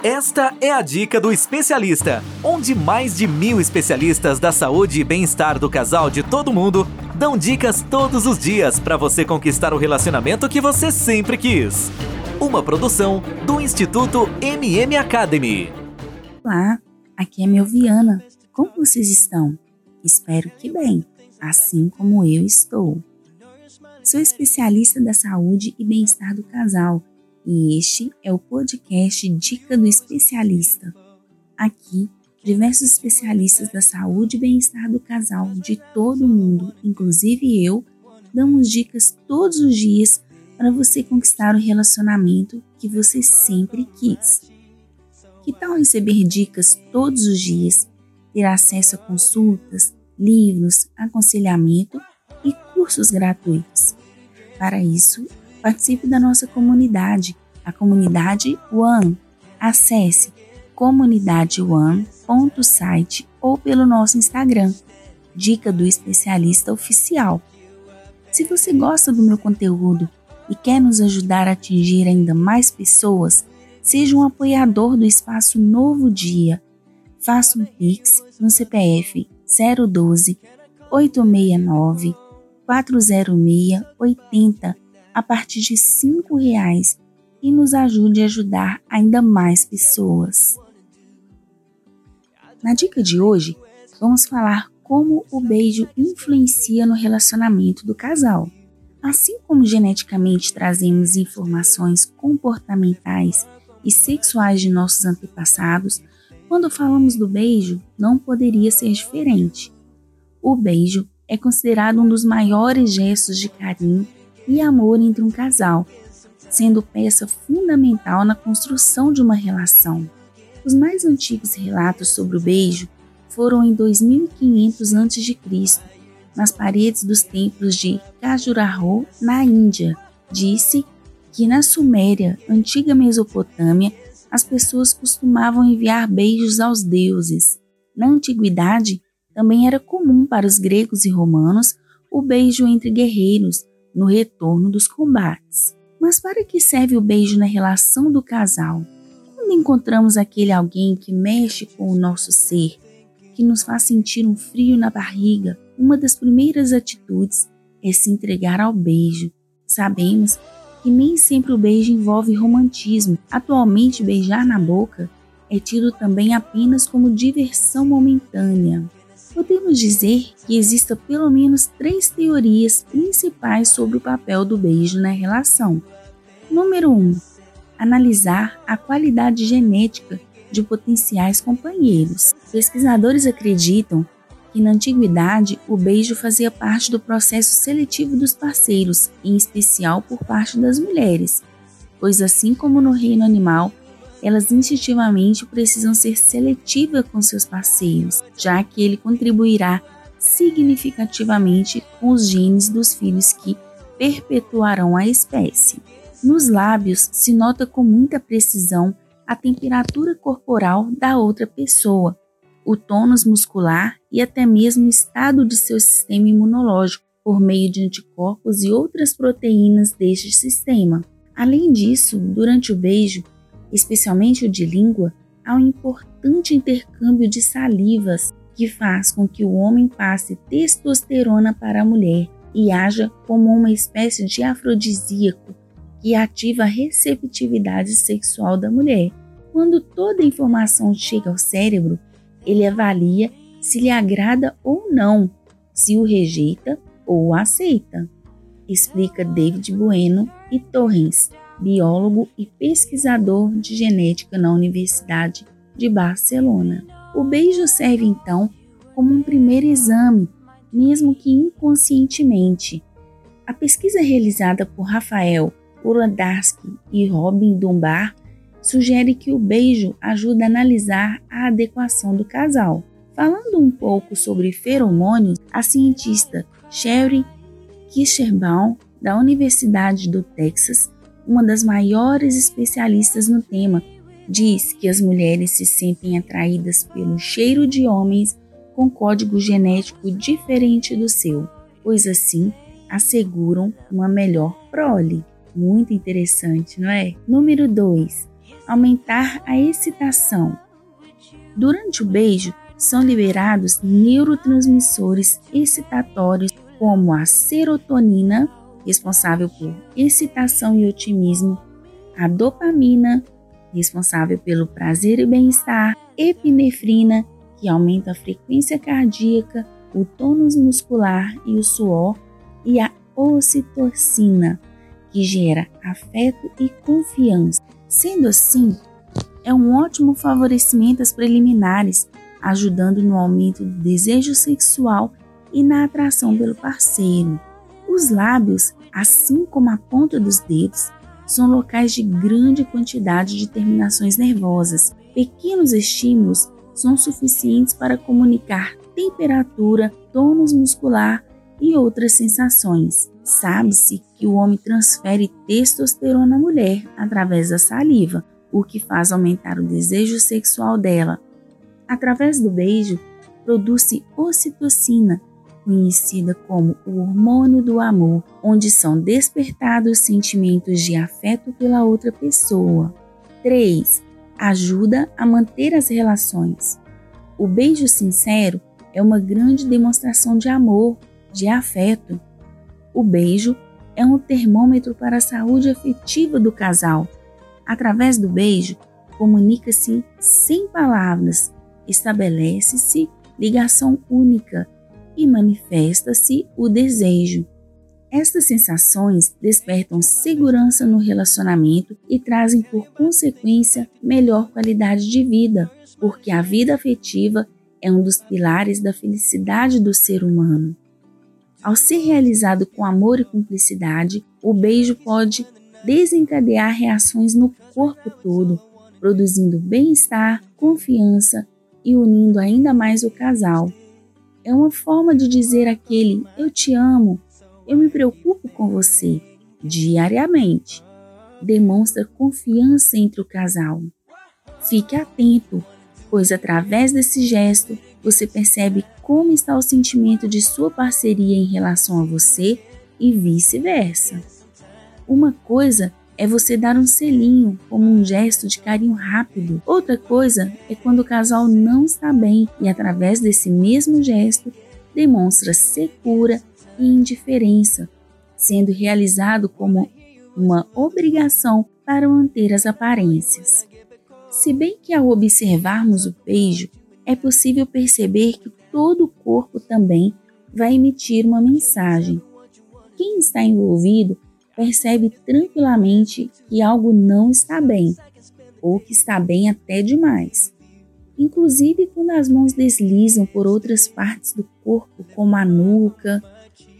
Esta é a dica do especialista, onde mais de mil especialistas da saúde e bem-estar do casal de todo mundo dão dicas todos os dias para você conquistar o relacionamento que você sempre quis. Uma produção do Instituto MM Academy. Olá, aqui é Melviana. Como vocês estão? Espero que bem, assim como eu estou. Sou especialista da saúde e bem-estar do casal e este é o podcast Dica do Especialista. Aqui, diversos especialistas da saúde e bem-estar do casal de todo mundo, inclusive eu, damos dicas todos os dias para você conquistar o relacionamento que você sempre quis. Que tal receber dicas todos os dias, ter acesso a consultas, livros, aconselhamento e cursos gratuitos? Para isso, Participe da nossa comunidade, a comunidade One. Acesse comunidadeone.site ou pelo nosso Instagram, Dica do Especialista Oficial. Se você gosta do meu conteúdo e quer nos ajudar a atingir ainda mais pessoas, seja um apoiador do Espaço Novo Dia. Faça um Pix no CPF 012 869 406 80 a partir de R$ reais e nos ajude a ajudar ainda mais pessoas. Na dica de hoje, vamos falar como o beijo influencia no relacionamento do casal. Assim como geneticamente trazemos informações comportamentais e sexuais de nossos antepassados, quando falamos do beijo, não poderia ser diferente. O beijo é considerado um dos maiores gestos de carinho e amor entre um casal, sendo peça fundamental na construção de uma relação. Os mais antigos relatos sobre o beijo foram em 2500 a.C., nas paredes dos templos de Khajuraho, na Índia. Disse que na Suméria, antiga Mesopotâmia, as pessoas costumavam enviar beijos aos deuses. Na antiguidade, também era comum para os gregos e romanos o beijo entre guerreiros, no retorno dos combates. Mas para que serve o beijo na relação do casal? Quando encontramos aquele alguém que mexe com o nosso ser, que nos faz sentir um frio na barriga, uma das primeiras atitudes é se entregar ao beijo. Sabemos que nem sempre o beijo envolve romantismo. Atualmente, beijar na boca é tido também apenas como diversão momentânea podemos dizer que existam pelo menos três teorias principais sobre o papel do beijo na relação. Número 1. Um, analisar a qualidade genética de potenciais companheiros. Pesquisadores acreditam que na antiguidade o beijo fazia parte do processo seletivo dos parceiros, em especial por parte das mulheres, pois assim como no reino animal, elas instintivamente precisam ser seletivas com seus parceiros, já que ele contribuirá significativamente com os genes dos filhos que perpetuarão a espécie. Nos lábios se nota com muita precisão a temperatura corporal da outra pessoa, o tônus muscular e até mesmo o estado de seu sistema imunológico por meio de anticorpos e outras proteínas deste sistema. Além disso, durante o beijo, especialmente o de língua, um importante intercâmbio de salivas que faz com que o homem passe testosterona para a mulher e haja como uma espécie de afrodisíaco que ativa a receptividade sexual da mulher. Quando toda a informação chega ao cérebro, ele avalia se lhe agrada ou não, se o rejeita ou o aceita, explica David Bueno e Torrens, biólogo e pesquisador de genética na Universidade de Barcelona. O beijo serve então como um primeiro exame, mesmo que inconscientemente. A pesquisa realizada por Rafael Ulandarsky e Robin Dunbar sugere que o beijo ajuda a analisar a adequação do casal. Falando um pouco sobre feromônios, a cientista Sherry Kischerbaum, da Universidade do Texas, uma das maiores especialistas no tema, diz que as mulheres se sentem atraídas pelo cheiro de homens com código genético diferente do seu, pois assim asseguram uma melhor prole. Muito interessante, não é? Número 2. aumentar a excitação. Durante o beijo, são liberados neurotransmissores excitatórios como a serotonina, responsável por excitação e otimismo, a dopamina, responsável pelo prazer e bem-estar, epinefrina, que aumenta a frequência cardíaca, o tônus muscular e o suor, e a ocitocina, que gera afeto e confiança. Sendo assim, é um ótimo favorecimento às preliminares, ajudando no aumento do desejo sexual e na atração pelo parceiro. Os lábios, assim como a ponta dos dedos, são locais de grande quantidade de terminações nervosas. Pequenos estímulos são suficientes para comunicar temperatura, tônus muscular e outras sensações. Sabe-se que o homem transfere testosterona à mulher através da saliva, o que faz aumentar o desejo sexual dela. Através do beijo, produz-se ocitocina, conhecida como o hormônio do amor, onde são despertados sentimentos de afeto pela outra pessoa. 3. Ajuda a manter as relações. O beijo sincero é uma grande demonstração de amor, de afeto. O beijo é um termômetro para a saúde afetiva do casal. Através do beijo, comunica-se sem palavras, estabelece-se ligação única e manifesta-se o desejo. Estas sensações despertam segurança no relacionamento e trazem por consequência melhor qualidade de vida, porque a vida afetiva é um dos pilares da felicidade do ser humano. Ao ser realizado com amor e cumplicidade, o beijo pode desencadear reações no corpo todo, produzindo bem-estar, confiança e unindo ainda mais o casal é uma forma de dizer aquele eu te amo, eu me preocupo com você diariamente. Demonstra confiança entre o casal. Fique atento, pois através desse gesto você percebe como está o sentimento de sua parceria em relação a você e vice-versa. Uma coisa é você dar um selinho como um gesto de carinho rápido. Outra coisa é quando o casal não está bem e, através desse mesmo gesto, demonstra secura e indiferença, sendo realizado como uma obrigação para manter as aparências. Se bem que ao observarmos o beijo, é possível perceber que todo o corpo também vai emitir uma mensagem. Quem está envolvido percebe tranquilamente que algo não está bem, ou que está bem até demais. Inclusive quando as mãos deslizam por outras partes do corpo, como a nuca,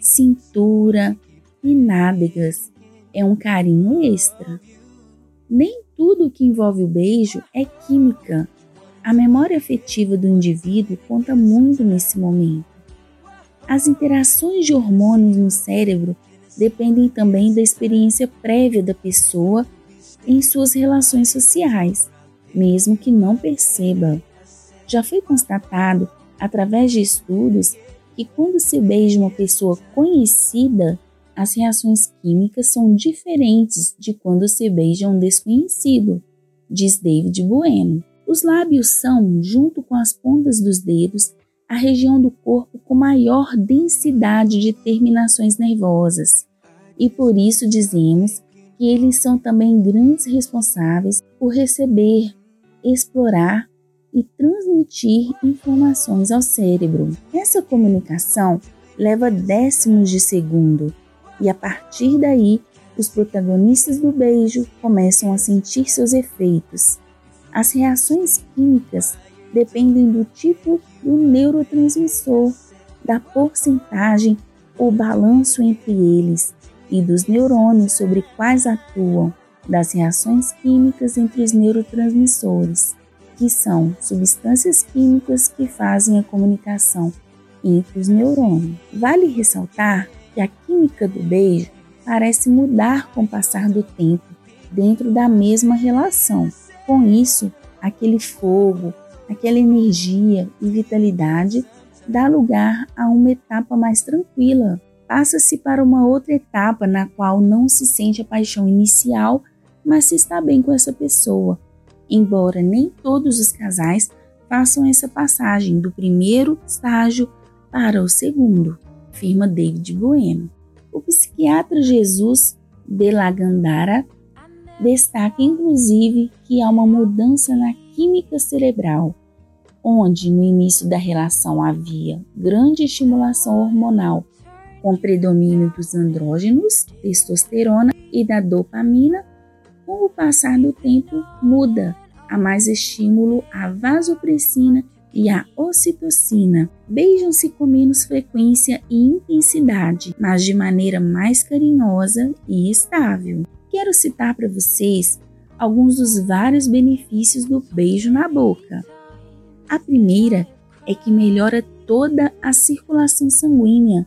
cintura e nádegas, é um carinho extra. Nem tudo que envolve o beijo é química. A memória afetiva do indivíduo conta muito nesse momento. As interações de hormônios no cérebro dependem também da experiência prévia da pessoa em suas relações sociais, mesmo que não perceba. Já foi constatado, através de estudos, que quando se beija uma pessoa conhecida, as reações químicas são diferentes de quando se beija um desconhecido, diz David Bueno. Os lábios são, junto com as pontas dos dedos, a região do corpo com maior densidade de terminações nervosas, e por isso dizemos que eles são também grandes responsáveis por receber, explorar e transmitir informações ao cérebro. Essa comunicação leva décimos de segundo e a partir daí os protagonistas do beijo começam a sentir seus efeitos. As reações químicas dependem do tipo do neurotransmissor, da porcentagem ou balanço entre eles e dos neurônios sobre quais atuam, das reações químicas entre os neurotransmissores, que são substâncias químicas que fazem a comunicação entre os neurônios. Vale ressaltar que a química do beijo parece mudar com o passar do tempo dentro da mesma relação. Com isso, aquele fogo, aquela energia e vitalidade dá lugar a uma etapa mais tranquila. Passa-se para uma outra etapa na qual não se sente a paixão inicial, mas se está bem com essa pessoa. embora nem todos os casais façam essa passagem do primeiro estágio para o segundo, afirma David Bueno. O psiquiatra Jesus de la Gandara destaca inclusive que há uma mudança na química cerebral, onde no início da relação havia grande estimulação hormonal com predomínio dos andrógenos, testosterona e da dopamina, com o passar do tempo muda a mais estímulo à vasopressina e à ocitocina. Beijam-se com menos frequência e intensidade, mas de maneira mais carinhosa e estável. Quero citar para vocês alguns dos vários benefícios do beijo na boca. A primeira é que melhora toda a circulação sanguínea.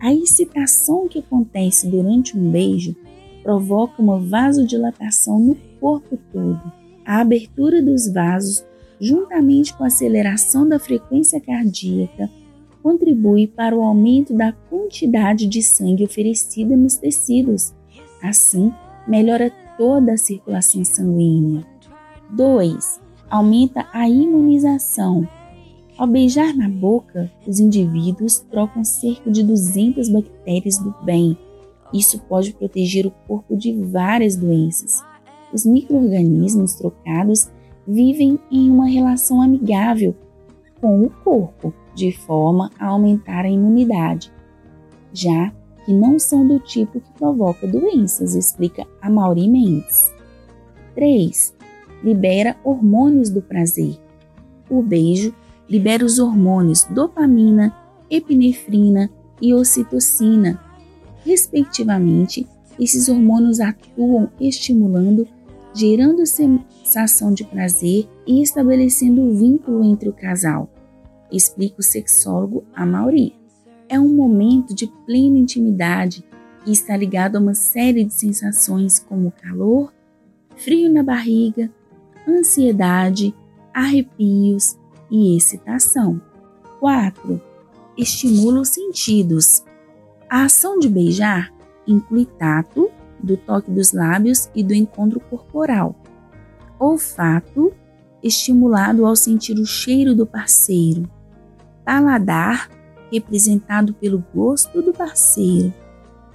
A excitação que acontece durante um beijo provoca uma vasodilatação no corpo todo. A abertura dos vasos, juntamente com a aceleração da frequência cardíaca, contribui para o aumento da quantidade de sangue oferecida nos tecidos. Assim, melhora toda a circulação sanguínea. 2. Aumenta a imunização. Ao beijar na boca, os indivíduos trocam cerca de 200 bactérias do bem. Isso pode proteger o corpo de várias doenças. Os micro-organismos trocados vivem em uma relação amigável com o corpo, de forma a aumentar a imunidade. Já que não são do tipo que provoca doenças, explica a Mauri Mendes. 3. Libera hormônios do prazer. O beijo libera os hormônios dopamina, epinefrina e ocitocina. Respectivamente, esses hormônios atuam estimulando, gerando sensação de prazer e estabelecendo o vínculo entre o casal, explica o sexólogo Amaury é um momento de plena intimidade e está ligado a uma série de sensações como calor, frio na barriga, ansiedade, arrepios e excitação. 4. Estimula os sentidos. A ação de beijar inclui tato, do toque dos lábios e do encontro corporal. Olfato, estimulado ao sentir o cheiro do parceiro. Paladar, representado pelo gosto do parceiro,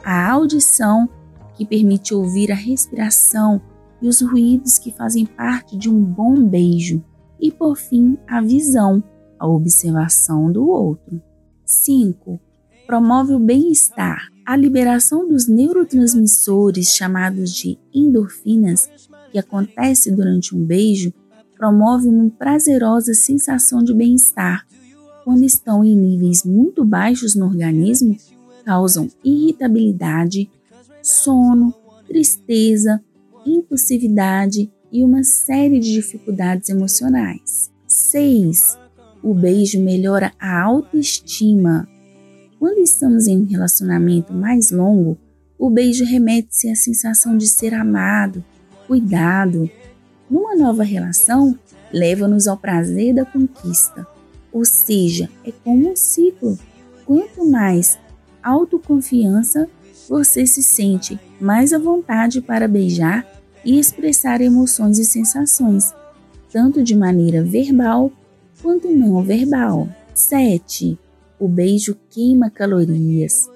a audição, que permite ouvir a respiração e os ruídos que fazem parte de um bom beijo, e por fim, a visão, a observação do outro. 5. Promove o bem-estar. A liberação dos neurotransmissores chamados de endorfinas, que acontece durante um beijo, promove uma prazerosa sensação de bem-estar quando estão em níveis muito baixos no organismo, causam irritabilidade, sono, tristeza, impulsividade e uma série de dificuldades emocionais. 6. O beijo melhora a autoestima. Quando estamos em um relacionamento mais longo, o beijo remete-se à sensação de ser amado, cuidado. Numa nova relação, leva-nos ao prazer da conquista ou seja, é como um ciclo. Quanto mais autoconfiança você se sente, mais à vontade para beijar e expressar emoções e sensações, tanto de maneira verbal quanto não verbal. 7. O beijo queima calorias.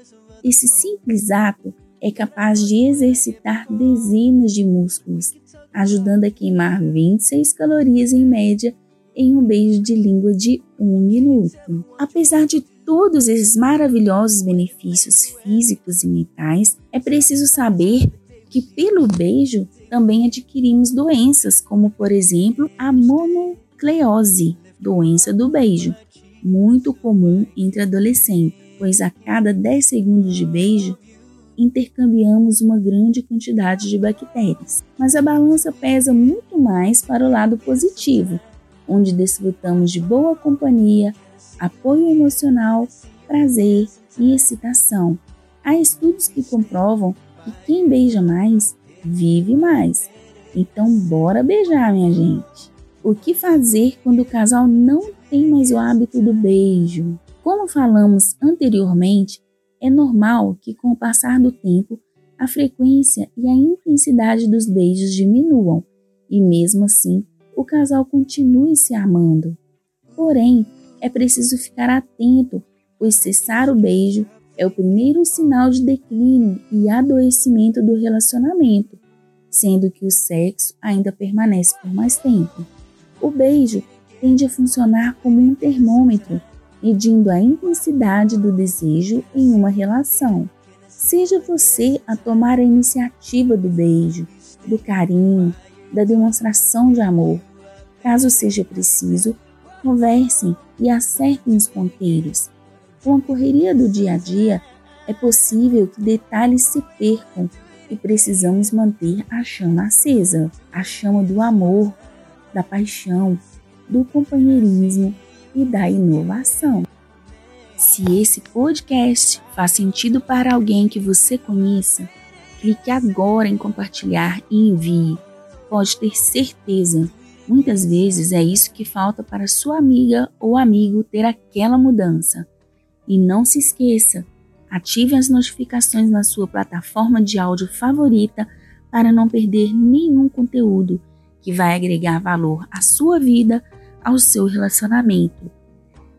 Esse simples ato é capaz de exercitar dezenas de músculos, ajudando a queimar 26 calorias em média em um beijo de língua de um minuto. Apesar de todos esses maravilhosos benefícios físicos e mentais, é preciso saber que pelo beijo também adquirimos doenças, como por exemplo a monocleose, doença do beijo, muito comum entre adolescentes, pois a cada 10 segundos de beijo intercambiamos uma grande quantidade de bactérias. Mas a balança pesa muito mais para o lado positivo, onde desfrutamos de boa companhia, apoio emocional, prazer e excitação. Há estudos que comprovam que quem beija mais vive mais. Então, bora beijar, minha gente. O que fazer quando o casal não tem mais o hábito do beijo? Como falamos anteriormente, é normal que com o passar do tempo a frequência e a intensidade dos beijos diminuam, e mesmo assim o casal continue se amando. Porém, é preciso ficar atento, pois cessar o beijo é o primeiro sinal de declínio e adoecimento do relacionamento, sendo que o sexo ainda permanece por mais tempo. O beijo tende a funcionar como um termômetro, medindo a intensidade do desejo em uma relação. Seja você a tomar a iniciativa do beijo, do carinho, da demonstração de amor. Caso seja preciso, conversem e acertem os ponteiros. Com a correria do dia a dia, é possível que detalhes se percam e precisamos manter a chama acesa a chama do amor, da paixão, do companheirismo e da inovação. Se esse podcast faz sentido para alguém que você conheça, clique agora em compartilhar e envie. Pode ter certeza, muitas vezes é isso que falta para sua amiga ou amigo ter aquela mudança. E não se esqueça, ative as notificações na sua plataforma de áudio favorita para não perder nenhum conteúdo que vai agregar valor à sua vida, ao seu relacionamento.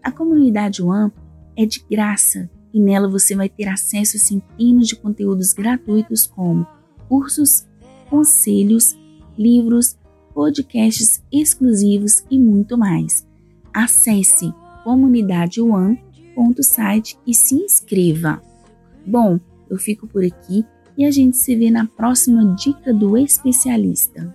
A comunidade One é de graça e nela você vai ter acesso a centenas de conteúdos gratuitos como cursos, conselhos, livros, podcasts exclusivos e muito mais. Acesse comunidadeone.site e se inscreva. Bom, eu fico por aqui e a gente se vê na próxima dica do especialista.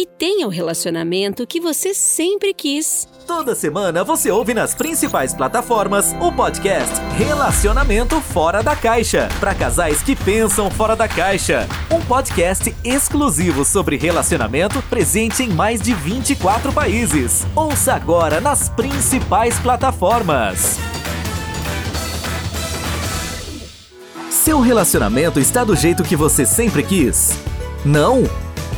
e tenha o relacionamento que você sempre quis. Toda semana você ouve nas principais plataformas o podcast Relacionamento Fora da Caixa para casais que pensam fora da caixa. Um podcast exclusivo sobre relacionamento presente em mais de 24 países. Ouça agora nas principais plataformas. Seu relacionamento está do jeito que você sempre quis? Não?